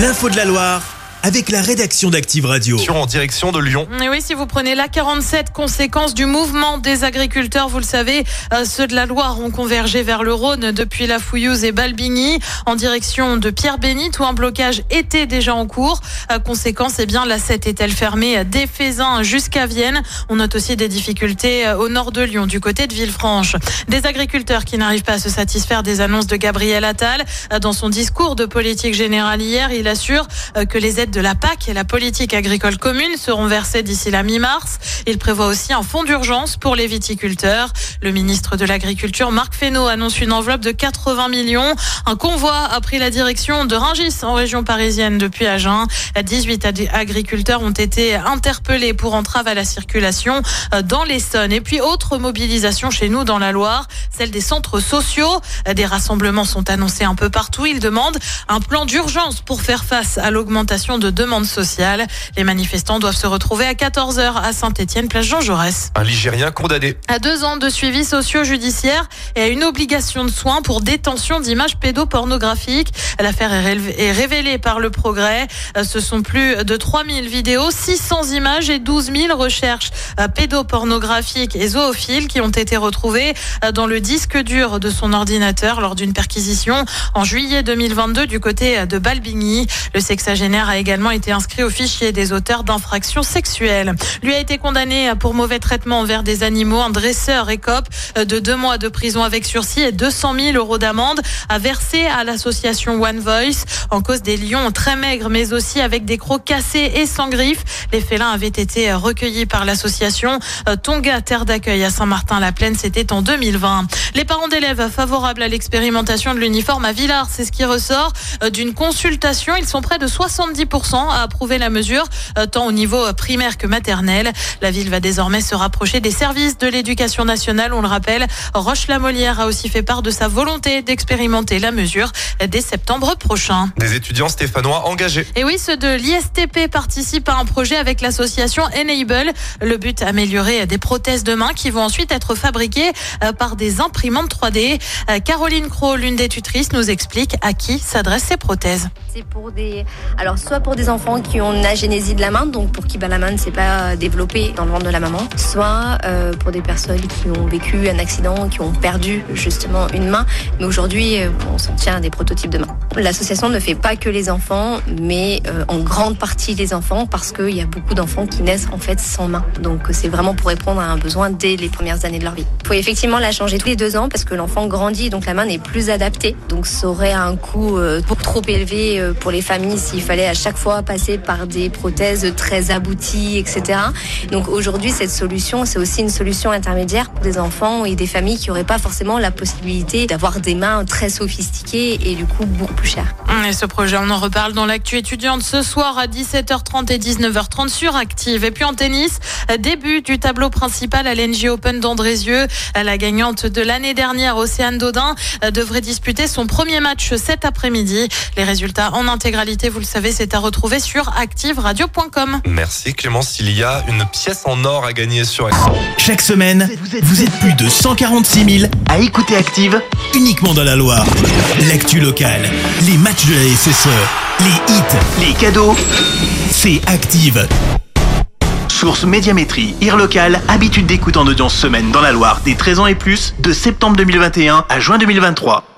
L'info de la Loire avec la rédaction d'Active Radio. en direction de Lyon. Et oui, si vous prenez la 47, conséquence du mouvement des agriculteurs, vous le savez, euh, ceux de la Loire ont convergé vers le Rhône depuis la Fouillouse et Balbigny en direction de Pierre-Bénite où un blocage était déjà en cours. Euh, conséquence, eh bien, la 7 est-elle fermée des Fézins jusqu'à Vienne? On note aussi des difficultés euh, au nord de Lyon, du côté de Villefranche. Des agriculteurs qui n'arrivent pas à se satisfaire des annonces de Gabriel Attal. Dans son discours de politique générale hier, il assure que les aides de la PAC et la politique agricole commune seront versées d'ici la mi-mars. Il prévoit aussi un fonds d'urgence pour les viticulteurs. Le ministre de l'Agriculture, Marc Fesneau, annonce une enveloppe de 80 millions. Un convoi a pris la direction de Rungis en région parisienne depuis Agen. 18 agriculteurs ont été interpellés pour entrave à la circulation euh, dans l'Essonne. Et puis autre mobilisation chez nous dans la Loire, celle des centres sociaux. Des rassemblements sont annoncés un peu partout. Ils demandent un plan d'urgence pour faire face à l'augmentation de demande sociale. Les manifestants doivent se retrouver à 14h à Saint-Etienne, place Jean Jaurès. Un Ligérien condamné. À deux ans de suivi socio-judiciaire et à une obligation de soins pour détention d'images pédopornographiques. L'affaire est révélée par le progrès. Euh, ce sont plus de 3000 vidéos, 600 images et 12 000 recherches euh, pédopornographiques et zoophiles qui ont été retrouvées euh, dans le disque dur de son ordinateur lors d'une perquisition en juillet 2022 du côté de Balbigny. Le sexagénaire a également été inscrit au fichier des auteurs d'infractions sexuelles. Lui a été condamné pour mauvais traitement envers des animaux. Un dresseur écope de deux mois de prison avec sursis et 200 000 euros d'amende à verser à l'association One Voice en cause des lions très maigres mais aussi avec des crocs cassés et sans griffes. Les félins avaient été recueillis par l'association Tonga Terre d'accueil à Saint-Martin-la-Plaine. C'était en 2020. Les parents d'élèves favorables à l'expérimentation de l'uniforme à Villars, c'est ce qui ressort d'une consultation. Ils sont près de 70% a approuvé la mesure, euh, tant au niveau primaire que maternel. La ville va désormais se rapprocher des services de l'éducation nationale. On le rappelle, Roche-la-Molière a aussi fait part de sa volonté d'expérimenter la mesure dès septembre prochain. Des étudiants stéphanois engagés. Et oui, ceux de l'ISTP participent à un projet avec l'association Enable. Le but, améliorer des prothèses de main qui vont ensuite être fabriquées euh, par des imprimantes 3D. Euh, Caroline Crow, l'une des tutrices, nous explique à qui s'adressent ces prothèses. C'est pour des, alors soit pour des enfants qui ont une agénésie de la main, donc pour qui bah, la main ne s'est pas développée dans le ventre de la maman, soit euh, pour des personnes qui ont vécu un accident, qui ont perdu justement une main. Mais aujourd'hui, euh, on s'en tient à des prototypes de main. L'association ne fait pas que les enfants, mais euh, en grande partie les enfants, parce qu'il y a beaucoup d'enfants qui naissent en fait sans main. Donc c'est vraiment pour répondre à un besoin dès les premières années de leur vie. Il faut effectivement la changer tous les deux ans parce que l'enfant grandit, donc la main n'est plus adaptée. Donc ça aurait un coût beaucoup trop élevé euh, pour les familles s'il fallait à chaque fois passer par des prothèses très abouties, etc. Donc aujourd'hui, cette solution, c'est aussi une solution intermédiaire pour des enfants et des familles qui n'auraient pas forcément la possibilité d'avoir des mains très sophistiquées et du coup beaucoup plus chères. Et ce projet, on en reparle dans l'actu étudiante ce soir à 17h30 et 19h30 sur Active. Et puis en tennis, début du tableau principal à l'NG Open d'Andrézieux. La gagnante de l'année dernière, Océane Dodin, devrait disputer son premier match cet après-midi. Les résultats en intégralité, vous le savez, c'est à retrouver sur activeradio.com. Merci Clémence, il y a une pièce en or à gagner sur Chaque semaine, vous êtes plus de 146 000 à écouter Active uniquement dans la Loire. L'actu locale, les matchs de la SSE, les hits, les cadeaux, c'est Active. Source Médiamétrie, IR local, habitude d'écoute en audience semaine dans la Loire des 13 ans et plus, de septembre 2021 à juin 2023.